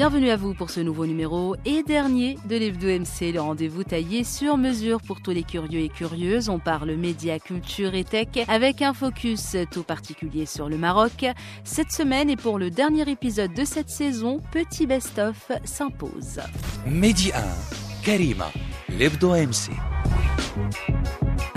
Bienvenue à vous pour ce nouveau numéro et dernier de l'Hebdo MC, le rendez-vous taillé sur mesure pour tous les curieux et curieuses. On parle médias, culture et tech avec un focus tout particulier sur le Maroc. Cette semaine et pour le dernier épisode de cette saison, Petit Best-of s'impose. Mehdi 1, Karima, l'Hebdo MC.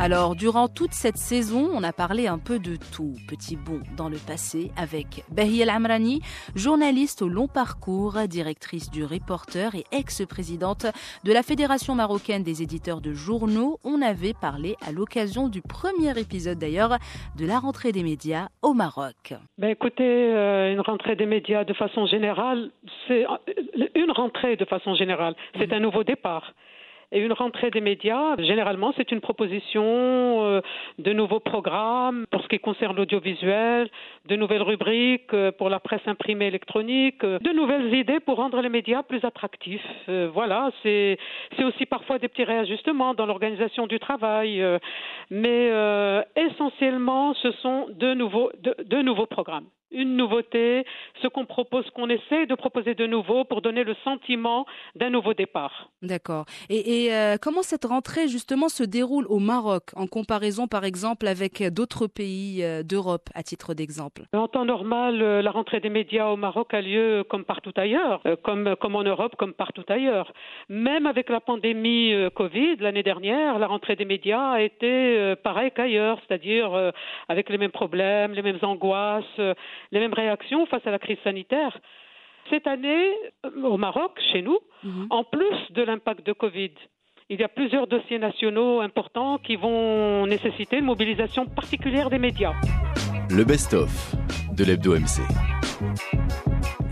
Alors, durant toute cette saison, on a parlé un peu de tout. Petit bond dans le passé avec Bahi El Amrani, journaliste au long parcours, directrice du Reporter et ex-présidente de la Fédération marocaine des éditeurs de journaux. On avait parlé à l'occasion du premier épisode d'ailleurs de la rentrée des médias au Maroc. Ben écoutez, euh, une rentrée des médias de façon générale, c'est une rentrée de façon générale, c'est un nouveau départ. Et une rentrée des médias, généralement, c'est une proposition euh, de nouveaux programmes pour ce qui concerne l'audiovisuel, de nouvelles rubriques euh, pour la presse imprimée électronique, euh, de nouvelles idées pour rendre les médias plus attractifs. Voilà, c'est aussi parfois des petits réajustements dans l'organisation du travail, mais essentiellement, ce sont de nouveaux de nouveaux programmes une nouveauté, ce qu'on propose, ce qu'on essaie de proposer de nouveau pour donner le sentiment d'un nouveau départ. D'accord. Et, et euh, comment cette rentrée justement se déroule au Maroc en comparaison par exemple avec d'autres pays euh, d'Europe à titre d'exemple? En temps normal, euh, la rentrée des médias au Maroc a lieu comme partout ailleurs, comme, comme en Europe, comme partout ailleurs. Même avec la pandémie Covid l'année dernière, la rentrée des médias a été pareille qu'ailleurs, c'est-à-dire avec les mêmes problèmes, les mêmes angoisses, les mêmes réactions face à la crise sanitaire. Cette année, euh, au Maroc, chez nous, Mhm. en plus de l'impact de Covid, il y a plusieurs dossiers nationaux importants qui vont nécessiter une mobilisation particulière des médias. Le best-of de l'Hebdo MC.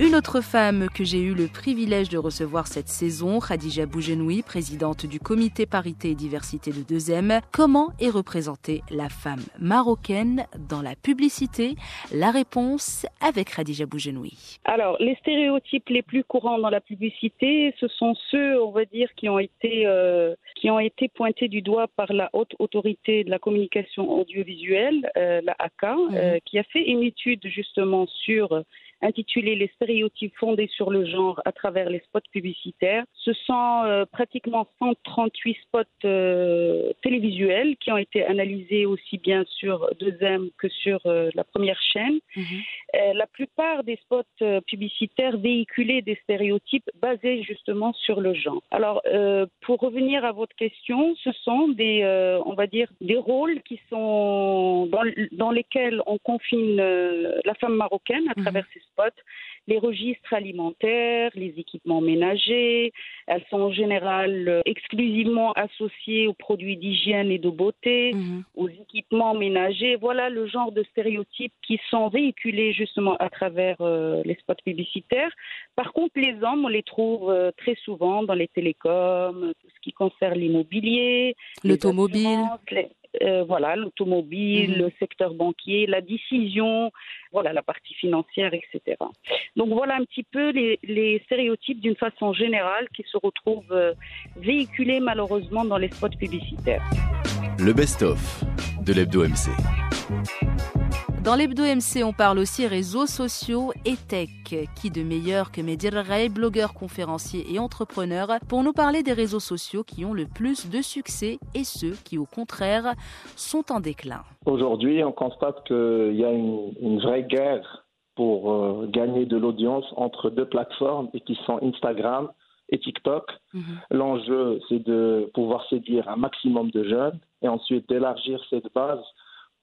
Une autre femme que j'ai eu le privilège de recevoir cette saison, Khadija Boujenoui, présidente du comité parité et diversité de 2M. Comment est représentée la femme marocaine dans la publicité? La réponse avec Khadija Boujenoui. Alors, les stéréotypes les plus courants dans la publicité, ce sont ceux, on va dire, qui ont été euh, qui ont été pointés du doigt par la haute autorité de la communication audiovisuelle, euh, la ACA, euh, qui a fait une étude justement sur intitulée Les stéréotypes fondés sur le genre à travers les spots publicitaires. Ce sont euh, pratiquement 138 spots euh, télévisuels qui ont été analysés aussi bien sur 2M que sur euh, la première chaîne. Euh, la plupart des spots publicitaires véhiculaient des stéréotypes basés justement sur le genre. Alors, pour revenir à votre question, ce sont des, on va dire, des rôles qui sont dans, dans lesquels on confine la femme marocaine à Mhm. travers ces spots, les registres alimentaires, les équipements ménagers. Elles sont en général euh, exclusivement associées aux produits d'hygiène et de beauté Mhm. aux équipements ménagers. Voilà le genre de stéréotypes qui sont véhiculés justement à travers euh, les spots publicitaires. Par contre, les hommes, on les trouve euh, très souvent dans les télécoms, tout ce qui concerne l'immobilier, L'automobile. les- euh, voilà, l'automobile, Mhm. le secteur banquier, la décision, voilà, la partie financière, etc. Donc voilà un petit peu les, les stéréotypes d'une façon générale qui se retrouvent euh, véhiculés malheureusement dans les spots publicitaires. Le best-of de l'Hebdo MC. Dans l'Hebdo MC, on parle aussi réseaux sociaux et tech. Qui de meilleur que Medir Ray, blogueur, conférencier et entrepreneur, pour nous parler des réseaux sociaux qui ont le plus de succès et ceux qui, au contraire, sont en déclin? Aujourd'hui, on constate qu'il y a une, une vraie guerre pour euh, gagner de l'audience entre deux plateformes et qui sont Instagram et TikTok. L'enjeu, c'est de pouvoir séduire un maximum de jeunes et ensuite d'élargir cette base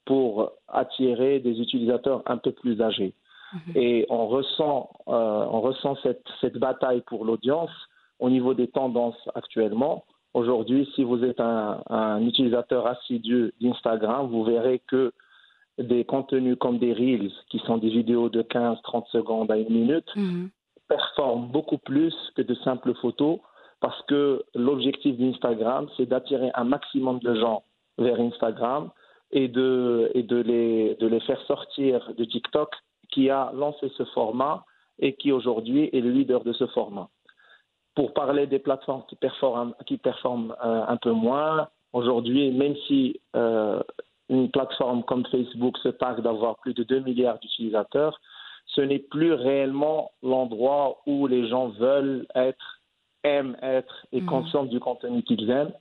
pour attirer des utilisateurs un peu plus âgés. Et on ressent, euh, on ressent cette, cette bataille pour l'audience au niveau des tendances actuellement. Aujourd'hui, si vous êtes un, un utilisateur assidu d'Instagram, vous verrez que des contenus comme des Reels, qui sont des vidéos de 15-30 secondes à une minute, Mhm. performent beaucoup plus que de simples photos parce que l'objectif d'Instagram, c'est d'attirer un maximum de gens vers Instagram et de, et de, les, de les faire sortir de TikTok qui a lancé ce format et qui aujourd'hui est le leader de ce format. Pour parler des plateformes qui performent, qui performent euh, un peu moins, aujourd'hui, même si euh, une plateforme comme Facebook se targue d'avoir plus de 2 milliards d'utilisateurs, ce n'est plus réellement l'endroit où les gens veulent être, aiment être et mmh. consomment du contenu qu'ils aiment.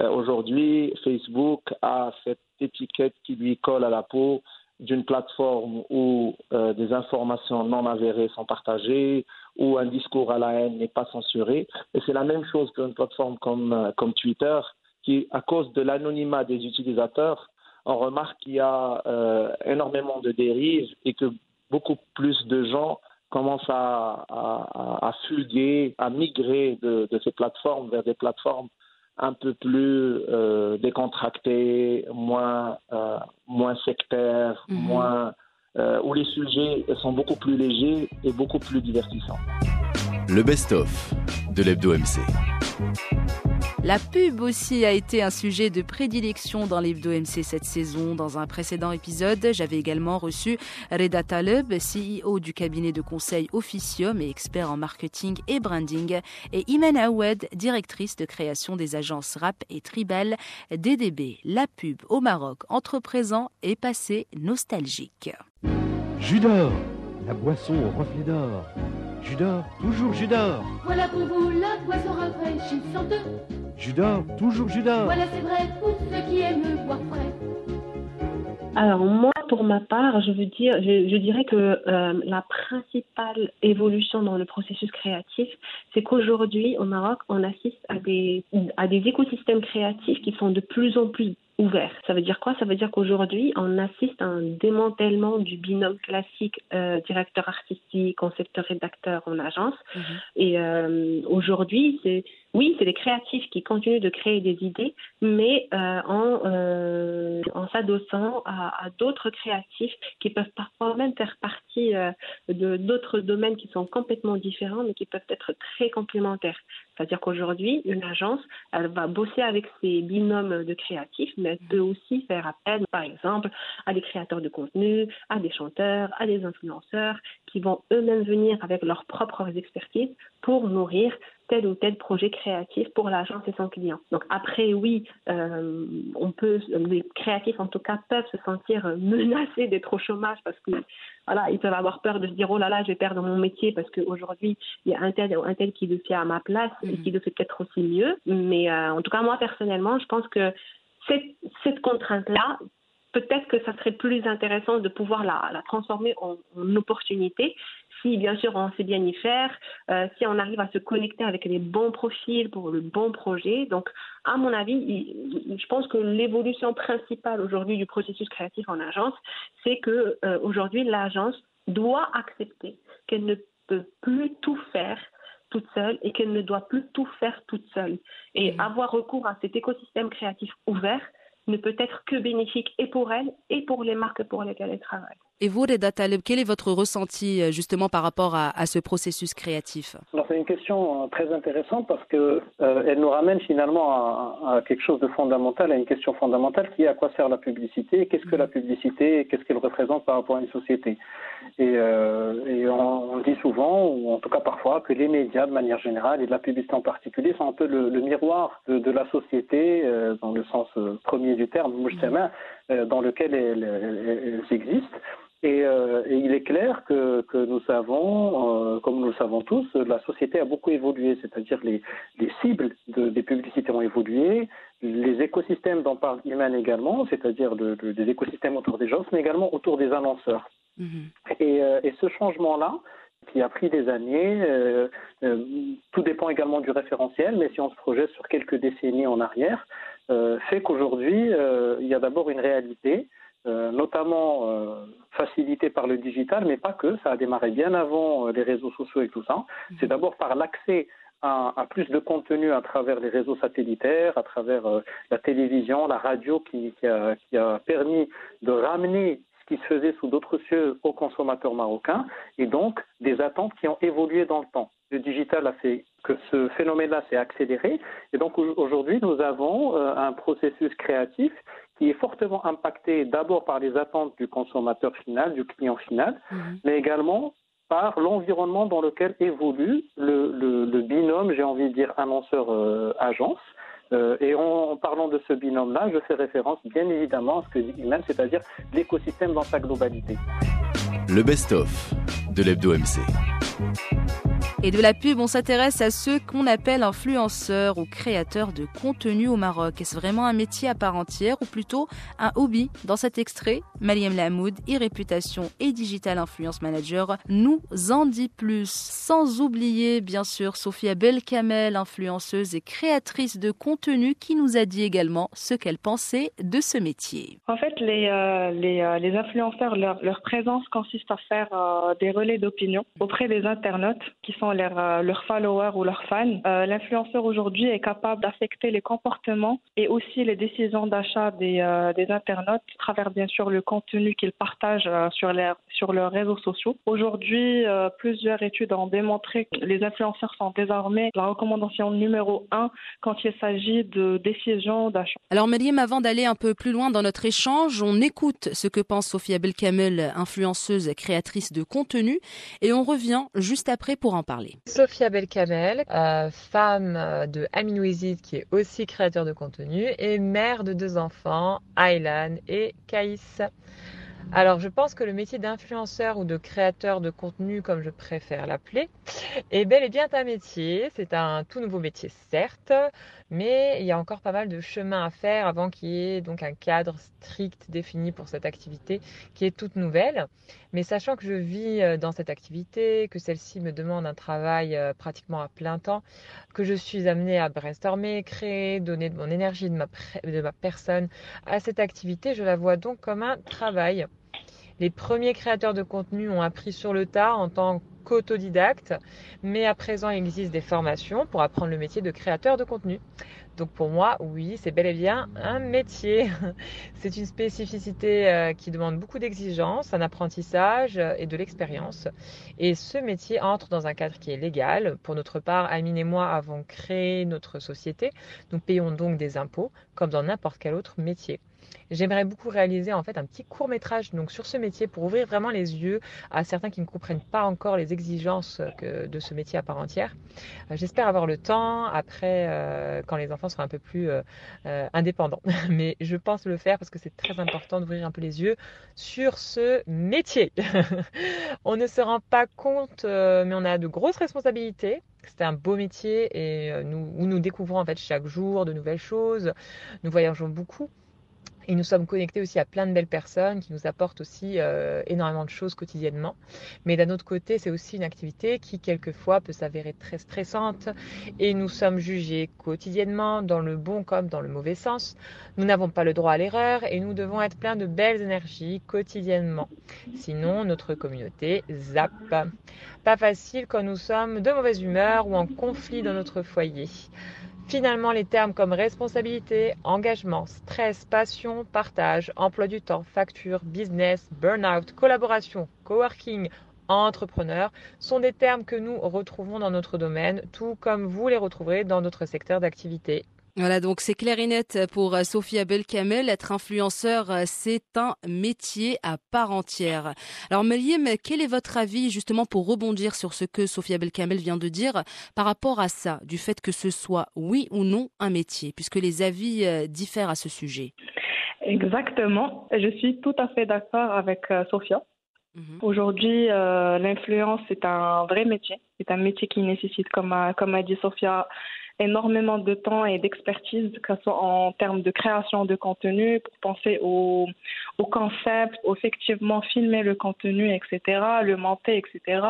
Euh, aujourd'hui, Facebook a cette étiquette qui lui colle à la peau d'une plateforme où euh, des informations non avérées sont partagées, où un discours à la haine n'est pas censuré. Et c'est la même chose qu'une plateforme comme, euh, Twitter, qui, à cause de l'anonymat des utilisateurs, on remarque qu'il y a euh, énormément de dérives et que beaucoup plus de gens commencent à, à, à fuguer, à migrer de, ces plateformes vers des plateformes un peu plus euh, décontractées, moins, euh, moins sectaires, mm -hmm. moins, euh, où les sujets sont beaucoup plus légers et beaucoup plus divertissants. Le best-of de l'Hebdo MC. La pub aussi a été un sujet de prédilection dans l'Hebdo MC cette saison. Dans un précédent épisode, j'avais également reçu Reda Taleb, CEO du cabinet de conseil Officium et expert en marketing et branding, et Imen Awed, directrice de création des agences rap et tribal DDB. La pub au Maroc entre présent et passé nostalgique. Judor, la boisson au reflet d'or. Judor, toujours Judor. Voilà pour vous la boisson rafraîchissante. Judor, toujours Judor. Voilà, c'est vrai pour ceux qui aiment boire frais. Alors moi, pour ma part, je veux dire, je, je dirais que euh, la principale évolution dans le processus créatif, c'est qu'aujourd'hui au Maroc, on assiste à des à des écosystèmes créatifs qui sont de plus en plus ouvert. Ça veut dire quoi? Ça veut dire qu'aujourd'hui, on assiste à un démantèlement du binôme classique euh, directeur artistique, concepteur-rédacteur en agence. Mmh. Et euh, aujourd'hui, c'est oui, c'est des créatifs qui continuent de créer des idées, mais euh, en, en s'adossant à, à d'autres créatifs qui peuvent parfois même faire partie de d'autres domaines qui sont complètement différents, mais qui peuvent être très complémentaires. C'est-à-dire qu'aujourd'hui, une agence, elle va bosser avec ses binômes de créatifs, mais elle peut aussi faire appel, par exemple, à des créateurs de contenu, à des chanteurs, à des influenceurs, qui vont eux-mêmes venir avec leurs propres expertises pour nourrir tel ou tel projet créatif pour l'agence et son client. Donc après, oui, euh, on peut, les créatifs en tout cas peuvent se sentir menacés d'être au chômage parce que voilà, ils peuvent avoir peur de se dire oh là là, je vais perdre mon métier parce qu'aujourd'hui il y a un tel ou un tel qui le fait à ma place et qui le fait peut-être aussi mieux. Mais euh, en tout cas moi personnellement, je pense que cette, cette contrainte-là, peut-être que ça serait plus intéressant de pouvoir la, la transformer en, en, opportunité si bien sûr on sait bien y faire, euh, si on arrive à se connecter avec les bons profils pour le bon projet. Donc, à mon avis, il, je pense que l'évolution principale aujourd'hui du processus créatif en agence, c'est que euh, aujourd'hui l'agence doit accepter qu'elle ne peut plus tout faire toute seule et qu'elle ne doit plus tout faire toute seule. Et mmh. avoir recours à cet écosystème créatif ouvert ne peut être que bénéfique et pour elle et pour les marques pour lesquelles elle travaille. Et vous, Reda Taleb, quel est votre ressenti justement par rapport à, à ce processus créatif? C'est une question très intéressante parce qu'elle euh, nous ramène finalement à, à, quelque chose de fondamental, à une question fondamentale qui est à quoi sert la publicité, qu'est-ce que la publicité, qu'est-ce qu'elle représente par rapport à une société. Et, euh, et on, on, dit souvent, ou en tout cas parfois, que les médias de manière générale et de la publicité en particulier sont un peu le, le miroir de, de, la société euh, dans le sens euh, premier du terme, mujtama, euh, dans lequel elles, elles, elles existent. Et, euh, et, il est clair que, que nous savons, euh, comme nous le savons tous, la société a beaucoup évolué, c'est-à-dire les, les cibles de, des publicités ont évolué, les écosystèmes dont parle Iman également, c'est-à-dire de, de, des écosystèmes autour des gens, mais également autour des annonceurs. -hmm. et, euh, et, ce changement-là, qui a pris des années, euh, euh, tout dépend également du référentiel, mais si on se projette sur quelques décennies en arrière, fait qu'aujourd'hui, il y a d'abord une réalité euh, notamment euh, facilité par le digital, mais pas que, ça a démarré bien avant euh, les réseaux sociaux et tout ça. Mmh. C'est d'abord par l'accès à, à, plus de contenu à travers les réseaux satellitaires, à travers euh, la télévision, la radio, qui, qui, a, qui, a, permis de ramener qui se faisait sous d'autres cieux aux consommateurs marocains, et donc des attentes qui ont évolué dans le temps. Le digital a fait que ce phénomène-là s'est accéléré, et donc aujourd'hui nous avons euh, un processus créatif qui est fortement impacté d'abord par les attentes du consommateur final, du client final, mhm. mais également par l'environnement dans lequel évolue le, binôme, j'ai envie de dire annonceur-agence. Euh, et en, parlant de ce binôme-là, je fais référence bien évidemment à ce que dit Iman, c'est-à-dire l'écosystème dans sa globalité. Le best-of de l'Hebdo MC. Et de la pub, on s'intéresse à ceux qu'on appelle influenceurs ou créateurs de contenu au Maroc. Est-ce vraiment un métier à part entière ou plutôt un hobby? Dans cet extrait, Mariam Lamoud, e-réputation et digital influence manager, nous en dit plus. Sans oublier, bien sûr, Sophia Belkamel, influenceuse et créatrice de contenu, qui nous a dit également ce qu'elle pensait de ce métier. En fait, les, euh, euh, influenceurs, leur, leur, présence consiste à faire euh, des relais d'opinion auprès des internautes qui sont euh, leurs, followers ou leurs fans. Euh, l'influenceur aujourd'hui est capable d'affecter les comportements et aussi les décisions d'achat des, euh, internautes à travers bien sûr le contenu qu'ils partagent sur, les, sur leurs réseaux sociaux. Aujourd'hui, plusieurs études ont démontré que les influenceurs sont désormais la recommandation numéro un quand il s'agit de décisions d'achat. Alors Mariam, avant d'aller un peu plus loin dans notre échange, on écoute ce que pense Sophia Belkamel, influenceuse créatrice de contenu, et on revient juste après pour en parler. Sophia Belkamel, euh, femme de Amin Ouizid qui est aussi créateur de contenu et mère de deux enfants, Aylan et Kaïs. Alors, je pense que le métier d'influenceur ou de créateur de contenu, comme je préfère l'appeler, est bel et bien un métier. C'est un tout nouveau métier, certes, mais il y a encore pas mal de chemin à faire avant qu'il y ait donc un cadre strict défini pour cette activité qui est toute nouvelle. Mais sachant que je vis euh, dans cette activité, que celle-ci me demande un travail euh, pratiquement à plein temps, que je suis amenée à brainstormer, créer, donner de mon énergie, de ma, de ma personne à cette activité, je la vois donc comme un travail. Les premiers créateurs de contenu ont appris sur le tas en tant qu'autodidacte, mais à présent il existe des formations pour apprendre le métier de créateur de contenu. Donc pour moi, oui, c'est bel et bien un métier. C'est une spécificité euh, qui demande beaucoup d'exigences, un apprentissage euh, et de l'expérience. Et ce métier entre dans un cadre qui est légal. Pour notre part, Amine et moi avons créé notre société. Nous payons donc des impôts comme dans n'importe quel autre métier. J'aimerais beaucoup réaliser en fait un petit court métrage donc sur ce métier pour ouvrir vraiment les yeux à certains qui ne comprennent pas encore les exigences que, de ce métier à part entière. Euh, j'espère avoir le temps après euh, quand les enfants seront un peu plus euh, indépendants. Mais je pense le faire parce que c'est très important d'ouvrir un peu les yeux sur ce métier. on ne se rend pas compte mais on a de grosses responsabilités. C'est un beau métier et où nous découvrons en fait chaque jour de nouvelles choses. Nous voyageons beaucoup. Et nous sommes connectés aussi à plein de belles personnes qui nous apportent aussi euh, énormément de choses quotidiennement. Mais d'un autre côté, c'est aussi une activité qui quelquefois peut s'avérer très stressante et nous sommes jugés quotidiennement dans le bon comme dans le mauvais sens. Nous n'avons pas le droit à l'erreur et nous devons être pleins de belles énergies quotidiennement. Sinon, notre communauté zappe. Pas facile quand nous sommes de mauvaise humeur ou en conflit dans notre foyer. Finalement, les termes comme responsabilité, engagement, stress, passion, partage, emploi du temps, facture, business, burn-out, collaboration, coworking, entrepreneur sont des termes que nous retrouvons dans notre domaine, tout comme vous les retrouverez dans notre secteur d'activité. Voilà, donc c'est clair et net pour euh, Sophia Belkamel. Être influenceur, euh, c'est un métier à part entière. Alors Meliem, quel est votre avis justement pour rebondir sur ce que Sophia Belkamel vient de dire par rapport à ça, du fait que ce soit oui ou non un métier, puisque les avis euh, diffèrent à ce sujet? Exactement. Je suis tout à fait d'accord avec Sophia. Mhm. Aujourd'hui, l'influence, c'est un vrai métier. C'est un métier qui nécessite, comme comme a dit Sophia, énormément de temps et d'expertise, que ce soit en termes de création de contenu, penser au, au concept, effectivement filmer le contenu, etc., le monter, etc.,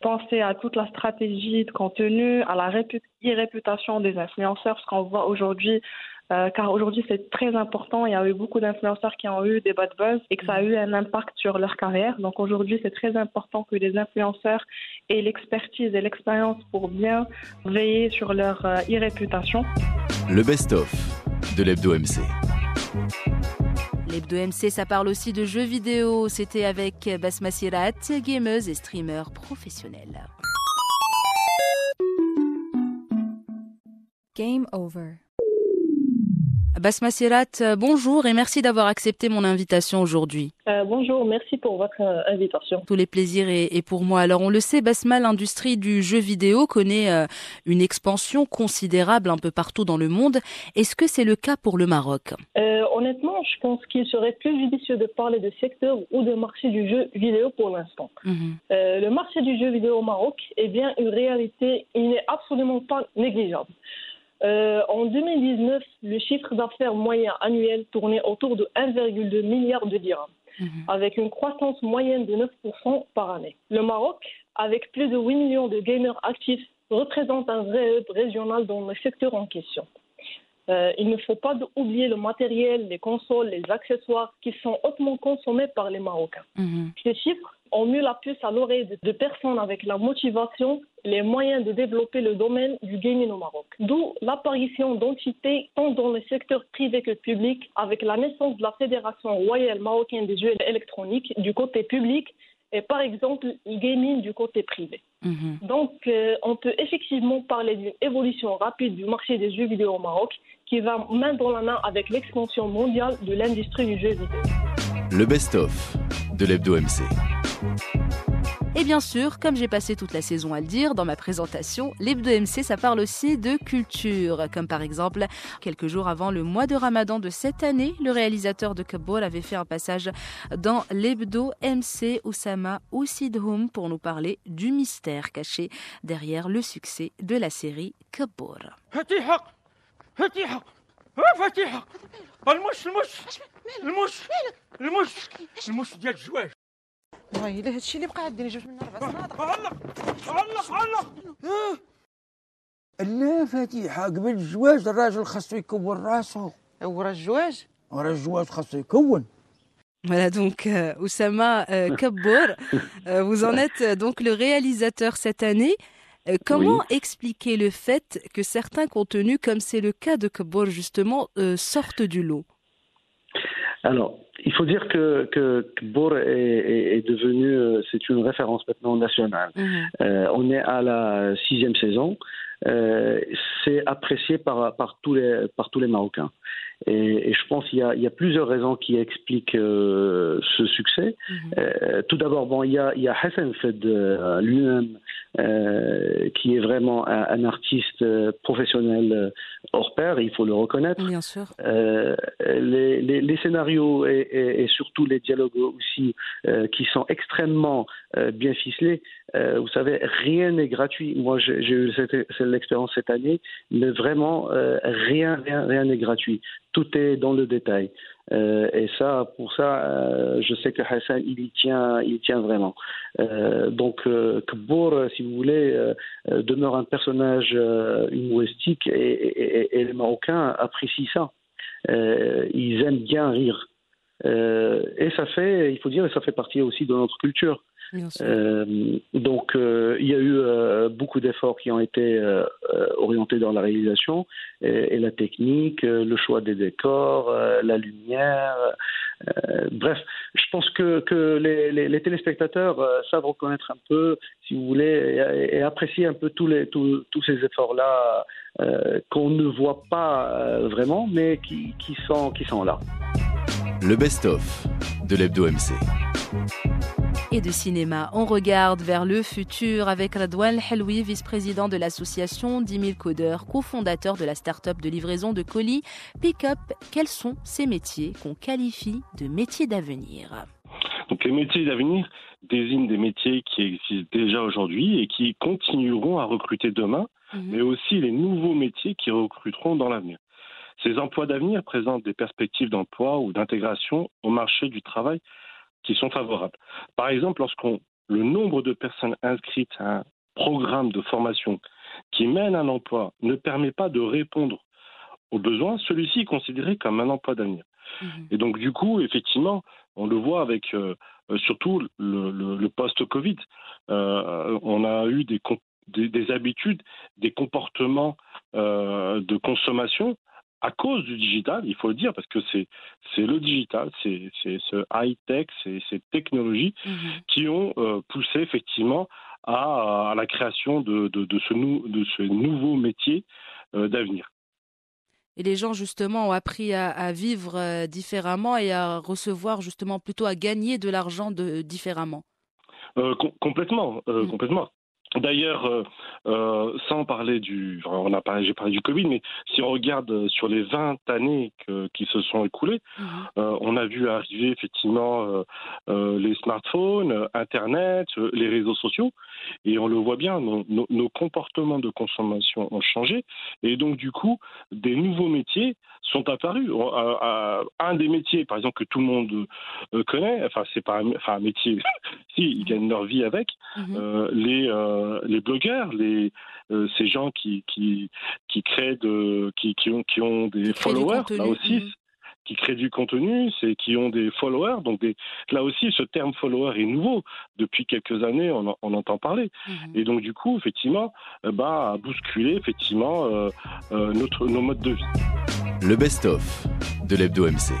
penser à toute la stratégie de contenu, à la réputation des influenceurs, ce qu'on voit aujourd'hui euh, car aujourd'hui c'est très important. Il y a eu beaucoup d'influenceurs qui ont eu des bad buzz et que ça a eu un impact sur leur carrière. Donc aujourd'hui c'est très important que les influenceurs aient l'expertise et l'expérience pour bien veiller sur leur euh, e-réputation. Le best-of de l'Hebdo MC. L'Hebdo MC, ça parle aussi de jeux vidéo. C'était avec Basma Sirat, gameuse et streamer professionnelle. Game over. Basma Sirat, bonjour et merci d'avoir accepté mon invitation aujourd'hui. Euh, bonjour, merci pour votre euh, invitation. Tous les plaisirs et, pour moi. Alors on le sait, Basma, l'industrie du jeu vidéo connaît euh, une expansion considérable un peu partout dans le monde. Est-ce que c'est le cas pour le Maroc? Honnêtement, je pense qu'il serait plus judicieux de parler de secteur ou de marché du jeu vidéo pour l'instant. Mhm. le marché du jeu vidéo au Maroc est bien une réalité, il n'est absolument pas négligeable. Euh, en 2019, le chiffre d'affaires moyen annuel tournait autour de 1,2 milliard de dirhams, mhm. avec une croissance moyenne de 9% par année. Le Maroc, avec plus de 8 millions de gamers actifs, représente un vrai hub régional dans le secteur en question. Euh, il ne faut pas oublier le matériel, les consoles, les accessoires qui sont hautement consommés par les Marocains. Mhm. Ces chiffres ont mis la puce à l'oreille de, personnes avec la motivation et les moyens de développer le domaine du gaming au Maroc. D'où l'apparition d'entités tant dans le secteur privé que public, avec la naissance de la Fédération royale marocaine des jeux électroniques du côté public et par exemple le gaming du côté privé. Mhm. Donc, euh, on peut effectivement parler d'une évolution rapide du marché des jeux vidéo au Maroc qui va main dans la main avec l'expansion mondiale de l'industrie du jeu vidéo. Le best-of de l'Hebdo MC. Et bien sûr, comme j'ai passé toute la saison à le dire dans ma présentation, l'Hebdo MC, ça parle aussi de culture. Comme par exemple, quelques jours avant le mois de Ramadan de cette année, le réalisateur de Kabul avait fait un passage dans l'Hebdo MC Oussama Oussidhoum pour nous parler du mystère caché derrière le succès de la série Kabul. ويلي هادشي اللي بقى عندي جبت منه ربع صنادق علق علق علق لا فتيحة قبل الزواج الراجل خاصو يكون راسو ورا الزواج ورا الزواج خاصو يكون Voilà donc euh, Oussama euh, Kabbour, euh, vous en êtes euh, donc le réalisateur cette année. Euh, comment oui. expliquer le fait que certains contenus, comme c'est le cas de Kabbour justement, euh, sortent du lot Alors, il faut dire que, que, Bourg est, est, est, devenu, euh, c'est une référence maintenant nationale. Mmh. Euh, on est à la sixième saison. Euh, c'est apprécié par, par, tous les, par tous les Marocains. Et, et je pense qu'il y, y, a plusieurs raisons qui expliquent euh, ce succès. Mmh. Euh, tout d'abord, bon, il y a, il y a Hassan Fed euh, lui-même, qui est vraiment un, un artiste professionnel hors pair, il faut le reconnaître. Bien sûr. Les, les, les, scénarios et, et, et, surtout les dialogues aussi, qui sont extrêmement bien ficelés. vous savez, rien n'est gratuit. Moi, j'ai eu cette, l'expérience cette année, mais vraiment, rien, rien, rien n'est gratuit tout est dans le détail. Euh, et ça, pour ça, euh, je sais que Hassan, il y tient, il tient vraiment. Euh, donc, Kbour, si vous voulez, demeure un personnage humoristique et, et, et, les Marocains apprécient ça. ils aiment bien rire. et ça fait, il faut dire, ça fait partie aussi de notre culture. Euh, donc, euh, il y a eu euh, beaucoup d'efforts qui ont été euh, orientés dans la réalisation et, et la technique, le choix des décors, la lumière. bref, je pense que, que les, les, les téléspectateurs savent reconnaître un peu, si vous voulez, et, et apprécier un peu tous, les, tous, tous ces efforts-là qu'on ne voit pas vraiment, mais qui, qui, sont, qui sont là. Le best-of de l'Hebdo MC et de cinéma. On regarde vers le futur avec Radouane Helwi, vice-président de l'association 10 000 codeurs, cofondateur de la start-up de livraison de colis Pickup. Quels sont ces métiers qu'on qualifie de métiers d'avenir? Donc les métiers d'avenir désignent des métiers qui existent déjà aujourd'hui et qui continueront à recruter demain, mmh. mais aussi les nouveaux métiers qui recruteront dans l'avenir. Ces emplois d'avenir présentent des perspectives d'emploi ou d'intégration au marché du travail qui sont favorables. Par exemple, lorsqu'on le nombre de personnes inscrites à un programme de formation qui mène à un emploi ne permet pas de répondre aux besoins, celui-ci est considéré comme un emploi d'avenir. Mmh. Et donc, du coup, effectivement, on le voit avec euh, euh surtout le, le, le post-Covid. Euh, on a eu des, des, des, habitudes, des comportements euh, de consommation à cause du digital, il faut le dire, parce que c'est le digital, c'est ce high-tech, c'est ces technologies mmh. qui ont euh, poussé effectivement à, à, la création de, de, de, ce, nou, de ce nouveau métier euh, d'avenir. Et les gens justement ont appris à, vivre différemment et à recevoir justement plutôt à gagner de l'argent différemment. complètement, mm. complètement. D'ailleurs, euh, euh, sans parler du, on a parlé, j'ai parlé du Covid, mais si on regarde sur les 20 années qui se sont écoulées, mhm. euh, on a vu arriver effectivement les smartphones, Internet, les réseaux sociaux, et on le voit bien, nos, comportements de consommation ont changé, et donc du coup, des nouveaux métiers sont apparus. Un des métiers, par exemple, que tout le monde connaît, enfin c'est pas un, enfin, un métier, si ils gagnent leur vie avec, mhm. les euh, les blogueurs, les, euh, ces gens qui, qui, qui créent de, qui, qui, ont, qui ont des followers, là aussi. Mhm. qui créent du contenu, c'est qui ont des followers. Donc des, là aussi, ce terme follower est nouveau. Depuis quelques années, on, on entend parler. Mhm. Et donc du coup, effectivement, euh, bah, a bousculé effectivement notre, nos modes de vie. Le best-of de l'Hebdo MC.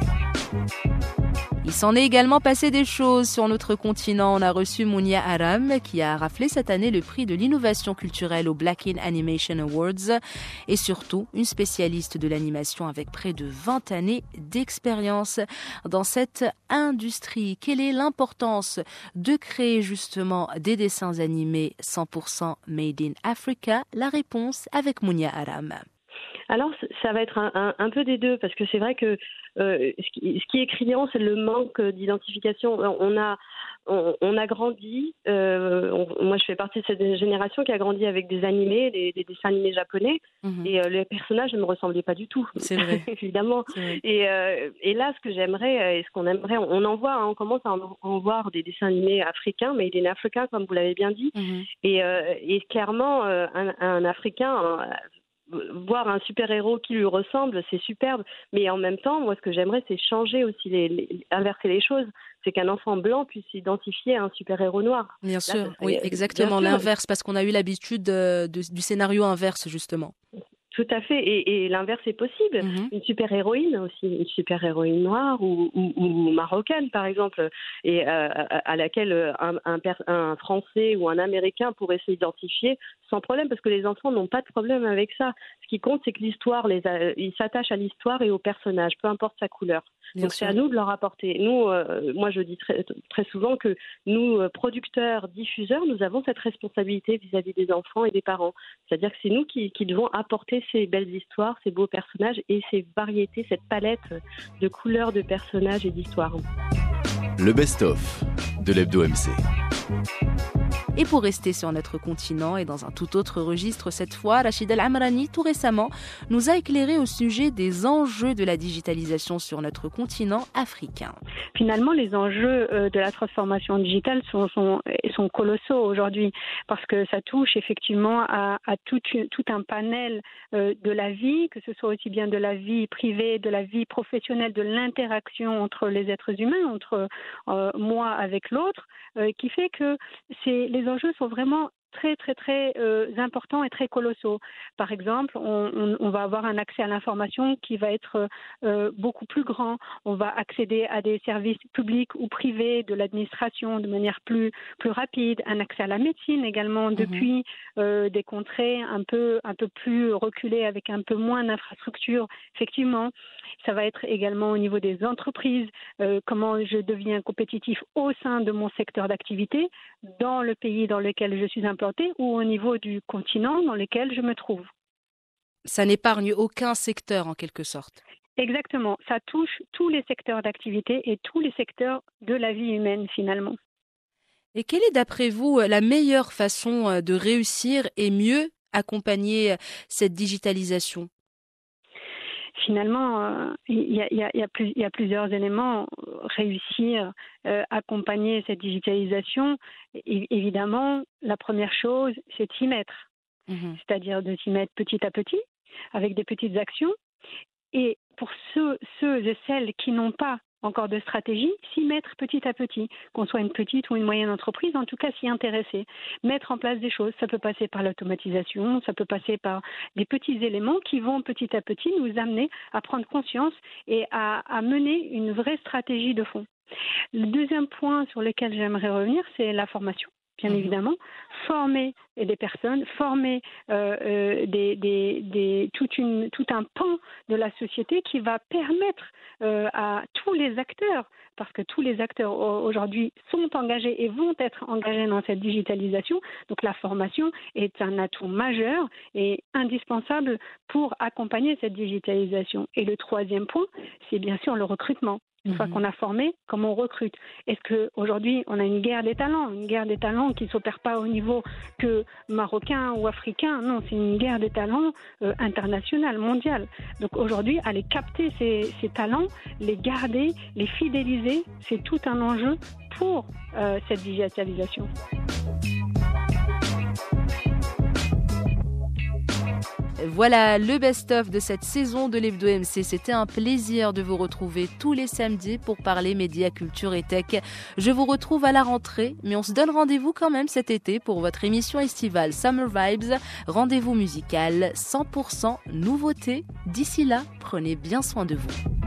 Il s'en est également passé des choses sur notre continent. On a reçu Mounia Aram qui a raflé cette année le prix de l'innovation culturelle au Black In Animation Awards et surtout une spécialiste de l'animation avec près de 20 années d'expérience dans cette industrie. Quelle est l'importance de créer justement des dessins animés 100% made in Africa? La réponse avec Mounia Aram. Alors, ça va être un, peu des deux, parce que c'est vrai que euh, ce, qui, est criant, c'est le manque d'identification. On a, on, a grandi, euh, moi je fais partie de cette génération qui a grandi avec des animés, des, dessins animés japonais, mhm. et euh, les personnages ne me ressemblaient pas du tout. C'est vrai. Évidemment. Et, là, ce que j'aimerais, et ce qu'on aimerait, on, en voit, hein, on commence à en, voir des dessins animés africains, mais il est africain, comme vous l'avez bien dit. Mhm. et, clairement, un, un Africain voir un super-héros qui lui ressemble, c'est superbe. Mais en même temps, moi, ce que j'aimerais, c'est changer aussi, les, inverser les choses. C'est qu'un enfant blanc puisse s'identifier à un super-héros noir. Bien sûr, oui, exactement l'inverse, parce qu'on a eu l'habitude du scénario inverse, justement. Tout à fait. Et, l'inverse est possible. Mhm. Une super héroïne aussi, une super héroïne noire ou, marocaine par exemple, et euh, à laquelle un, un, Français ou un Américain pourrait s'identifier sans problème, parce que les enfants n'ont pas de problème avec ça. Ce qui compte, c'est que l'histoire, les ils s'attachent à l'histoire et au personnage, peu importe sa couleur. Donc c'est à nous de leur apporter. Nous, euh, moi je dis très, très, souvent que nous, euh, producteurs, diffuseurs, nous avons cette responsabilité vis-à-vis des enfants et des parents. C'est-à-dire que c'est nous qui, qui devons apporter ces belles histoires, ces beaux personnages et ces variétés, cette palette de couleurs de personnages et d'histoires. Le best-of de l'Hebdo MC. Et pour rester sur notre continent et dans un tout autre registre cette fois, Rachid El Amrani, tout récemment, nous a éclairé au sujet des enjeux de la digitalisation sur notre continent africain. Finalement, les enjeux euh, de la transformation digitale sont, colossaux aujourd'hui parce que ça touche effectivement à, tout, un panel euh, de la vie, que ce soit aussi bien de la vie privée, de la vie professionnelle, de l'interaction entre les êtres humains, entre euh, moi avec l'autre, qui fait que c'est les enjeux sont vraiment très très très euh, importants et très colossaux. Par exemple, on, va avoir un accès à l'information qui va être euh, beaucoup plus grand. On va accéder à des services publics ou privés de l'administration de manière plus plus rapide. Un accès à la médecine également mhm. depuis euh, des contrées un peu un peu plus reculées avec un peu moins d'infrastructures. Effectivement, ça va être également au niveau des entreprises. comment je deviens compétitif au sein de mon secteur d'activité dans le pays dans lequel je suis implanté ou au niveau du continent dans lequel je me trouve. Ça n'épargne aucun secteur en quelque sorte. Exactement, ça touche tous les secteurs d'activité et tous les secteurs de la vie humaine finalement. Et quelle est d'après vous la meilleure façon euh, de réussir et mieux accompagner cette digitalisation? Finalement, il y, a, plusieurs éléments. Réussir, euh, accompagner cette digitalisation, évidemment, la première chose, c'est s'y mettre. Mhm. C'est-à-dire de s'y mettre petit à petit, avec des petites actions. Et pour ceux, ceux et celles qui n'ont pas encore de stratégie, s'y mettre petit à petit, qu'on soit une petite ou une moyenne entreprise, en tout cas s'y intéresser, mettre en place des choses. Ça peut passer par l'automatisation, ça peut passer par des petits éléments qui vont petit à petit nous amener à prendre conscience et à, à mener une vraie stratégie de fond. Le deuxième point sur lequel j'aimerais revenir, c'est la formation. Bien mhm. évidemment, former des personnes, former euh, euh, des, des, des, toute une, tout un pan de la société qui va permettre euh, à tous les acteurs, parce que tous les acteurs aujourd'hui sont engagés et vont être engagés dans cette digitalisation. Donc la formation est un atout majeur et indispensable pour accompagner cette digitalisation. Et le troisième point, c'est bien sûr le recrutement. Une fois mhm. qu'on a formé, comment on recrute? Est-ce qu'aujourd'hui, on a une guerre des talents? Une guerre des talents qui ne s'opère pas au niveau que marocain ou africain. Non, c'est une guerre des talents euh, internationale, mondiale. Donc aujourd'hui, aller capter ces, talents, les garder, les fidéliser, c'est tout un enjeu pour euh, cette digitalisation. Voilà le best-of de cette saison de l'Hebdo MC. C'était un plaisir de vous retrouver tous les samedis pour parler médias, culture et tech. Je vous retrouve à la rentrée, mais on se donne rendez-vous quand même cet été pour votre émission estivale Summer Vibes. Rendez-vous musical 100% nouveauté. D'ici là, prenez bien soin de vous.